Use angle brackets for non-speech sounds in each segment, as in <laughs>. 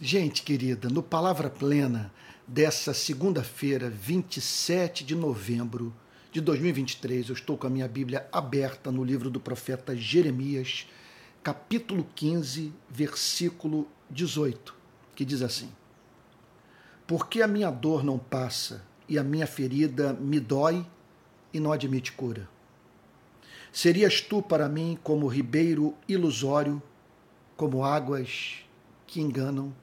Gente querida, no Palavra Plena dessa segunda-feira, 27 de novembro de 2023, eu estou com a minha Bíblia aberta no livro do profeta Jeremias, capítulo 15, versículo 18, que diz assim: Porque a minha dor não passa e a minha ferida me dói e não admite cura. Serias tu para mim como ribeiro ilusório, como águas que enganam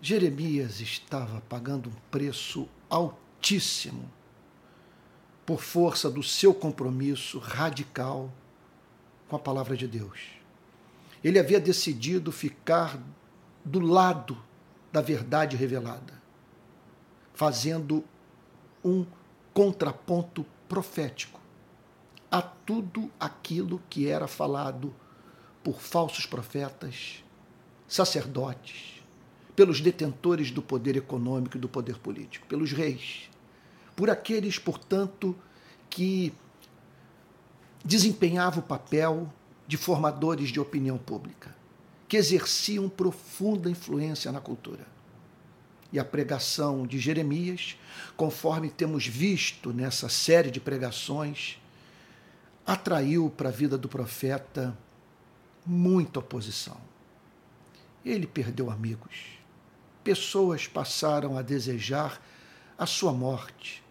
Jeremias estava pagando um preço altíssimo por força do seu compromisso radical com a palavra de Deus. Ele havia decidido ficar do lado da verdade revelada, fazendo um contraponto profético a tudo aquilo que era falado por falsos profetas, sacerdotes, pelos detentores do poder econômico e do poder político, pelos reis, por aqueles, portanto, que desempenhavam o papel de formadores de opinião pública, que exerciam profunda influência na cultura. E a pregação de Jeremias, conforme temos visto nessa série de pregações, atraiu para a vida do profeta muita oposição. Ele perdeu amigos pessoas passaram a desejar a sua morte.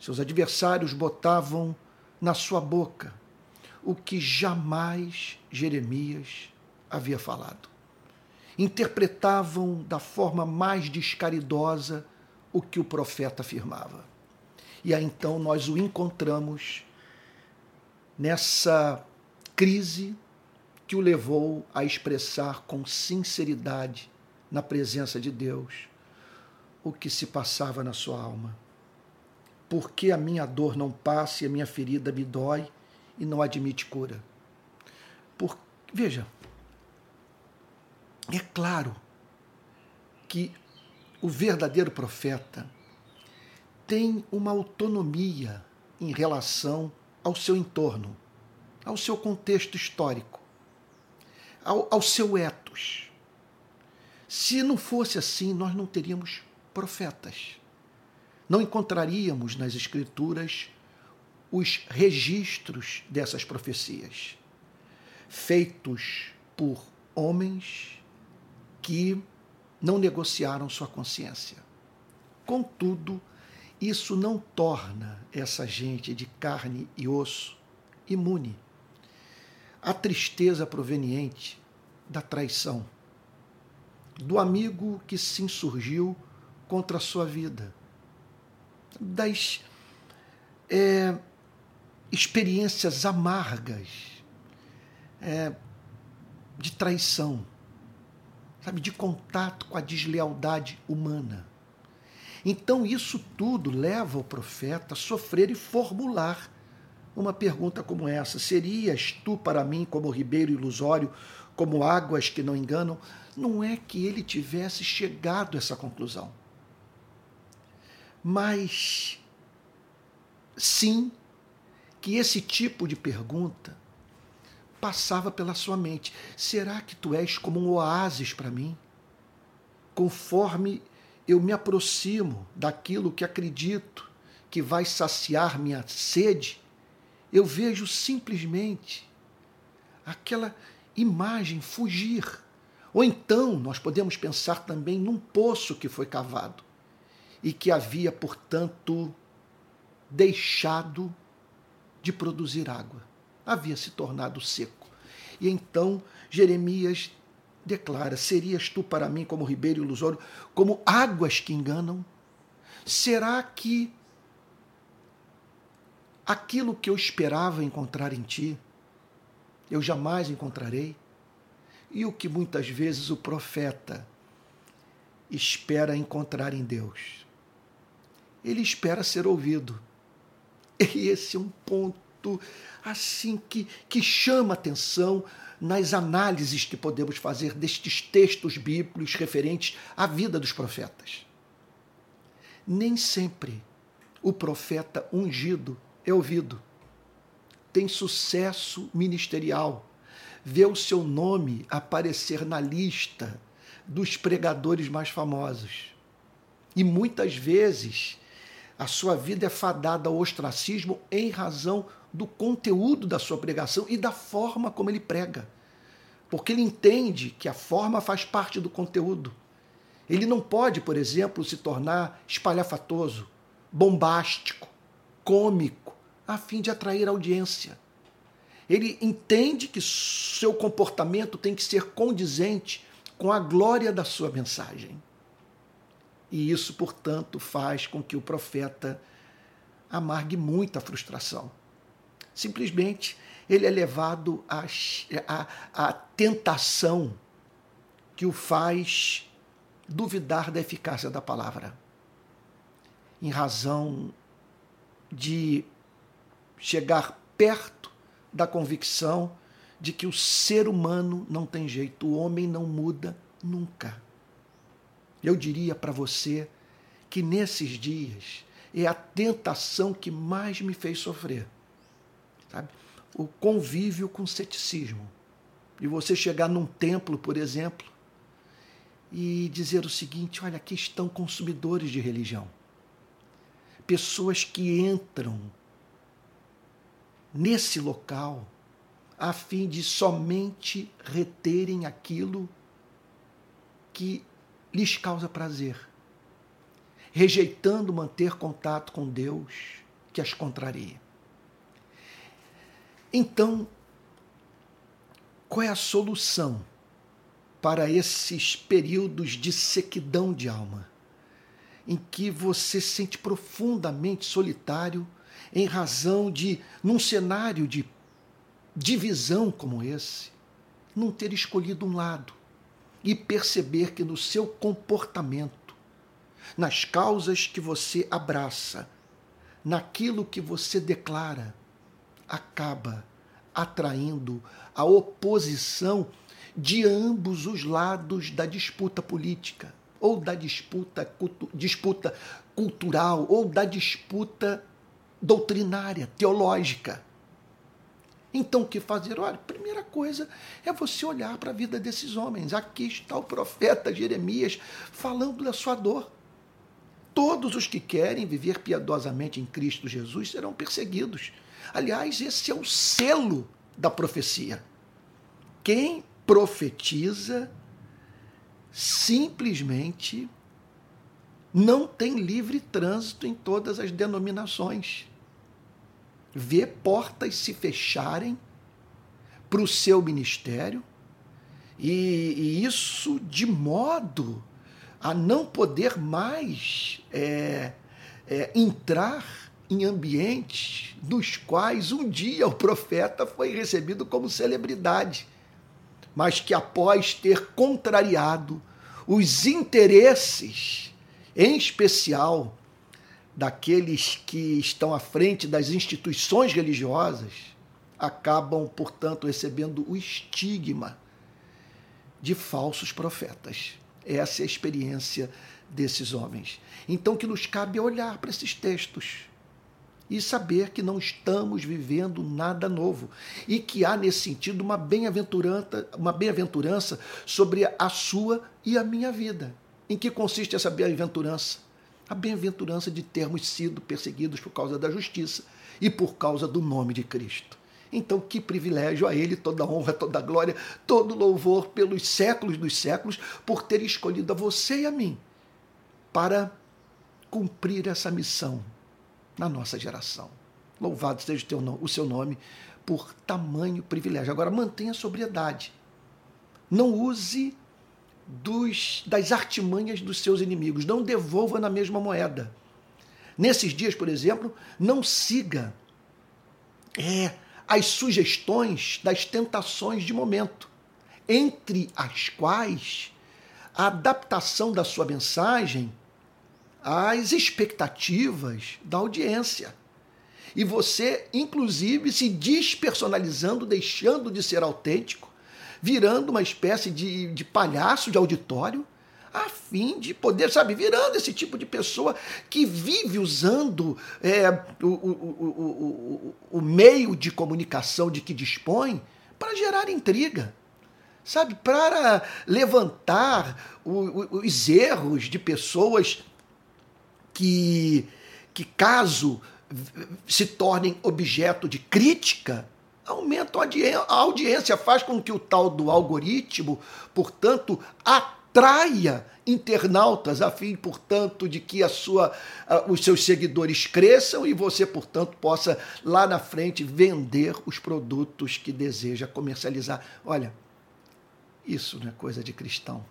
Seus adversários botavam na sua boca o que jamais Jeremias havia falado. Interpretavam da forma mais descaridosa o que o profeta afirmava. E aí então nós o encontramos nessa crise que o levou a expressar com sinceridade na presença de Deus o que se passava na sua alma. Por que a minha dor não passa e a minha ferida me dói e não admite cura? Por, veja, é claro que o verdadeiro profeta tem uma autonomia em relação ao seu entorno, ao seu contexto histórico, ao, ao seu etos. Se não fosse assim, nós não teríamos profetas. Não encontraríamos nas Escrituras os registros dessas profecias, feitos por homens que não negociaram sua consciência. Contudo, isso não torna essa gente de carne e osso imune à tristeza proveniente da traição do amigo que se insurgiu contra a sua vida, das é, experiências amargas é, de traição, sabe, de contato com a deslealdade humana. Então, isso tudo leva o profeta a sofrer e formular uma pergunta como essa: Serias tu para mim como ribeiro ilusório, como águas que não enganam? Não é que ele tivesse chegado a essa conclusão. Mas sim que esse tipo de pergunta passava pela sua mente. Será que tu és como um oásis para mim? Conforme eu me aproximo daquilo que acredito que vai saciar minha sede, eu vejo simplesmente aquela imagem fugir. Ou então nós podemos pensar também num poço que foi cavado e que havia, portanto, deixado de produzir água, havia se tornado seco. E então Jeremias declara: Serias tu para mim como ribeiro ilusório, como águas que enganam? Será que aquilo que eu esperava encontrar em ti, eu jamais encontrarei? E o que muitas vezes o profeta espera encontrar em Deus? Ele espera ser ouvido. <laughs> E esse é um ponto assim que, que chama atenção nas análises que podemos fazer destes textos bíblicos referentes à vida dos profetas. Nem sempre o profeta ungido é ouvido, tem sucesso ministerial, vê o seu nome aparecer na lista dos pregadores mais famosos. E muitas vezes a sua vida é fadada ao ostracismo em razão do conteúdo da sua pregação e da forma como ele prega. Porque ele entende que a forma faz parte do conteúdo. Ele não pode, por exemplo, se tornar espalhafatoso, bombástico, cômico, a fim de atrair audiência. Ele entende que seu comportamento tem que ser condizente com a glória da sua mensagem. E isso, portanto, faz com que o profeta amargue muita frustração. Simplesmente ele é levado à, à, à tentação que o faz duvidar da eficácia da palavra, em razão de chegar perto da convicção de que o ser humano não tem jeito, o homem não muda nunca. Eu diria para você que nesses dias é a tentação que mais me fez sofrer. Sabe? O convívio com ceticismo. E você chegar num templo, por exemplo, e dizer o seguinte: olha, aqui estão consumidores de religião. Pessoas que entram nesse local a fim de somente reterem aquilo que lhes causa prazer, rejeitando manter contato com Deus que as contraria. Então, qual é a solução para esses períodos de sequidão de alma, em que você se sente profundamente solitário em razão de, num cenário de divisão como esse, não ter escolhido um lado, e perceber que no seu comportamento, nas causas que você abraça, naquilo que você declara, acaba atraindo a oposição de ambos os lados da disputa política, ou da disputa, cultu disputa cultural, ou da disputa doutrinária, teológica. Então, o que fazer? Olha, primeira coisa é você olhar para a vida desses homens. Aqui está o profeta Jeremias falando da sua dor. Todos os que querem viver piedosamente em Cristo Jesus serão perseguidos. Aliás, esse é o selo da profecia. Quem profetiza simplesmente não tem livre trânsito em todas as denominações vê portas se fecharem para o seu ministério, e, e, isso de modo a não poder mais é, é, entrar em ambientes nos quais um dia o profeta foi recebido como celebridade, mas que após ter contrariado os interesses, em especial daqueles que estão à frente das instituições religiosas acabam, portanto, recebendo o estigma de falsos profetas. Essa é a experiência desses homens. Então, que nos cabe é olhar para esses textos e saber que não estamos vivendo nada novo e que há nesse sentido uma bem-aventurança, uma bem-aventurança sobre a sua e a minha vida. Em que consiste essa bem-aventurança? A bem-aventurança de termos sido perseguidos por causa da justiça e por causa do nome de Cristo. Então, que privilégio a Ele, toda honra, toda glória, todo louvor pelos séculos dos séculos, por ter escolhido a você e a mim para cumprir essa missão na nossa geração. Louvado seja o seu nome por tamanho privilégio. Agora, mantenha a sobriedade. Não use dos, das artimanhas dos seus inimigos. Não devolva na mesma moeda. Nesses dias, por exemplo, não siga é, as sugestões das tentações de momento, entre as quais a adaptação da sua mensagem às expectativas da audiência. E você, inclusive, se despersonalizando, deixando de ser autêntico, virando uma espécie de, de palhaço de auditório, a fim de poder, sabe, virando esse tipo de pessoa que vive usando é, o, o, o, o, meio de comunicação de que dispõe para gerar intriga. sabe, para levantar o, o, os erros de pessoas que, que caso se tornem objeto de crítica, aumentam a audiência, faz com que o tal do algoritmo, portanto, atraia internautas a fim, portanto, de que a sua, os seus seguidores cresçam e você, portanto, possa lá na frente vender os produtos que deseja comercializar. Olha, isso não é coisa de cristão.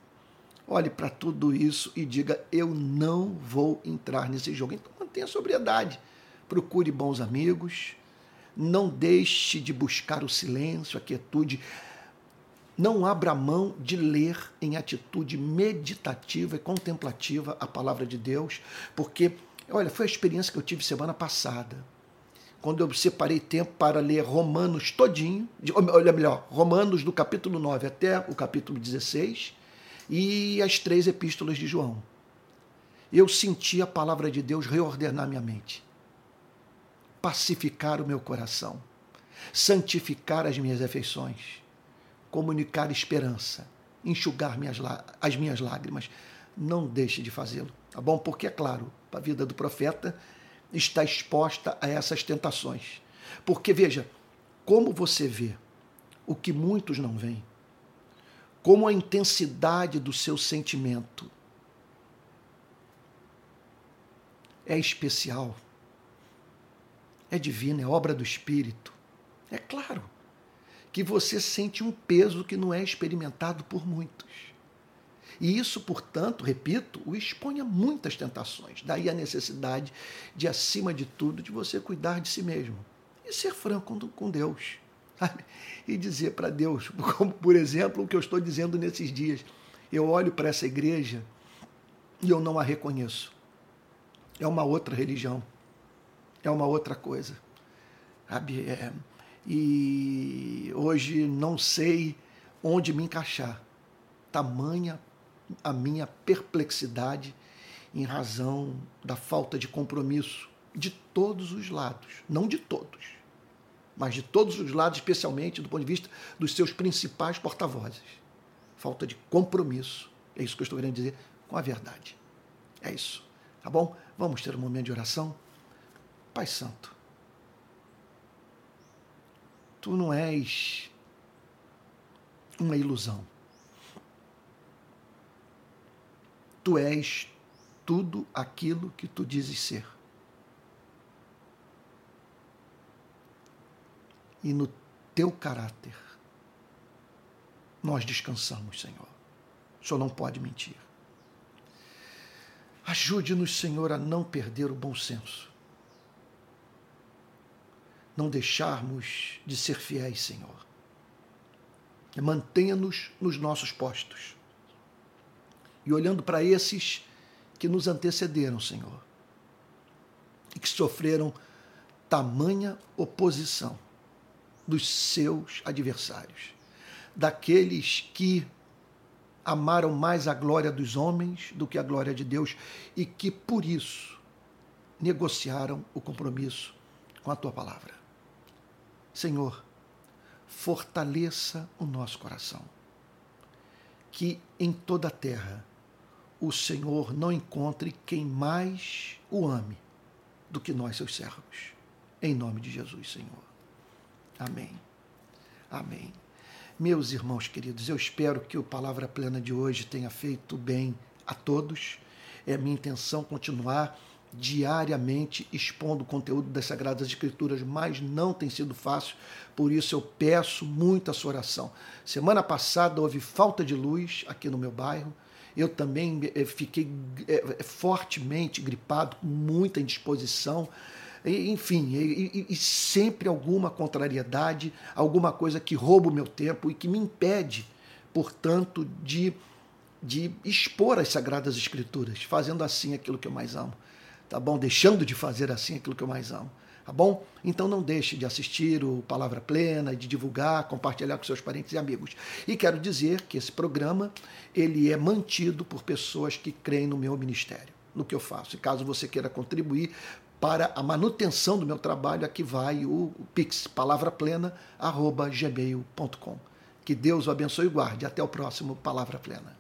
Olhe para tudo isso e diga: eu não vou entrar nesse jogo. Então mantenha sobriedade. Procure bons amigos. Não deixe de buscar o silêncio, a quietude não abra mão de ler em atitude meditativa e contemplativa a palavra de Deus, porque, olha, foi a experiência que eu tive semana passada, quando eu separei tempo para ler Romanos todinho, olha melhor, Romanos do capítulo 9 até o capítulo 16 e as três epístolas de João. Eu senti a palavra de Deus reordenar minha mente, pacificar o meu coração, santificar as minhas afeições comunicar esperança, enxugar minhas, as minhas lágrimas. Não deixe de fazê-lo, tá bom? Porque, é claro, a vida do profeta está exposta a essas tentações. Porque, veja, como você vê o que muitos não veem, como a intensidade do seu sentimento é especial, é divina, é obra do Espírito. É claro que você sente um peso que não é experimentado por muitos. E isso, portanto, repito, o expõe a muitas tentações. Daí a necessidade de, acima de tudo, de você cuidar de si mesmo e ser franco com Deus. E dizer para Deus, <laughs> como por exemplo o que eu estou dizendo nesses dias. Eu olho para essa igreja e eu não a reconheço. É uma outra religião. É uma outra coisa. Sabe? É, e hoje não sei onde me encaixar. Tamanha a minha perplexidade em razão da falta de compromisso de todos os lados, não de todos, mas de todos os lados, especialmente do ponto de vista dos seus principais porta-vozes. Falta de compromisso, é isso que eu estou querendo dizer, com a verdade. É isso, tá bom? Vamos ter um momento de oração. Pai Santo, Tu não és uma ilusão. Tu és tudo aquilo que tu dizes ser. E no teu caráter nós descansamos, Senhor. O Senhor não pode mentir. Ajude-nos, Senhor, a não perder o bom senso não deixarmos de ser fiéis, Senhor. Mantenha-nos nos nossos postos. E olhando para esses que nos antecederam, Senhor, e que sofreram tamanha oposição dos seus adversários, daqueles que amaram mais a glória dos homens do que a glória de Deus e que por isso negociaram o compromisso com a tua palavra. Senhor, fortaleça o nosso coração. Que em toda a terra o Senhor não encontre quem mais o ame do que nós, seus servos. Em nome de Jesus, Senhor. Amém. Amém. Meus irmãos queridos, eu espero que o Palavra Plena de hoje tenha feito bem a todos. É minha intenção continuar diariamente expondo o conteúdo das Sagradas Escrituras, mas não tem sido fácil, por isso eu peço muito a sua oração. Semana passada houve falta de luz aqui no meu bairro, eu também eh, fiquei eh, fortemente gripado, com muita indisposição, enfim, e, e, sempre alguma contrariedade, alguma coisa que rouba o meu tempo e que me impede, portanto, de, de expor as Sagradas Escrituras, fazendo assim aquilo que eu mais amo tá bom? Deixando de fazer assim aquilo que eu mais amo, tá bom? Então não deixe de assistir o Palavra Plena, de divulgar, compartilhar com seus parentes e amigos. E quero dizer que esse programa ele é mantido por pessoas que creem no meu ministério, no que eu faço. E caso você queira contribuir para a manutenção do meu trabalho, aqui vai o pix palavraplena@gmail.com Que Deus o abençoe e guarde. Até o próximo Palavra Plena.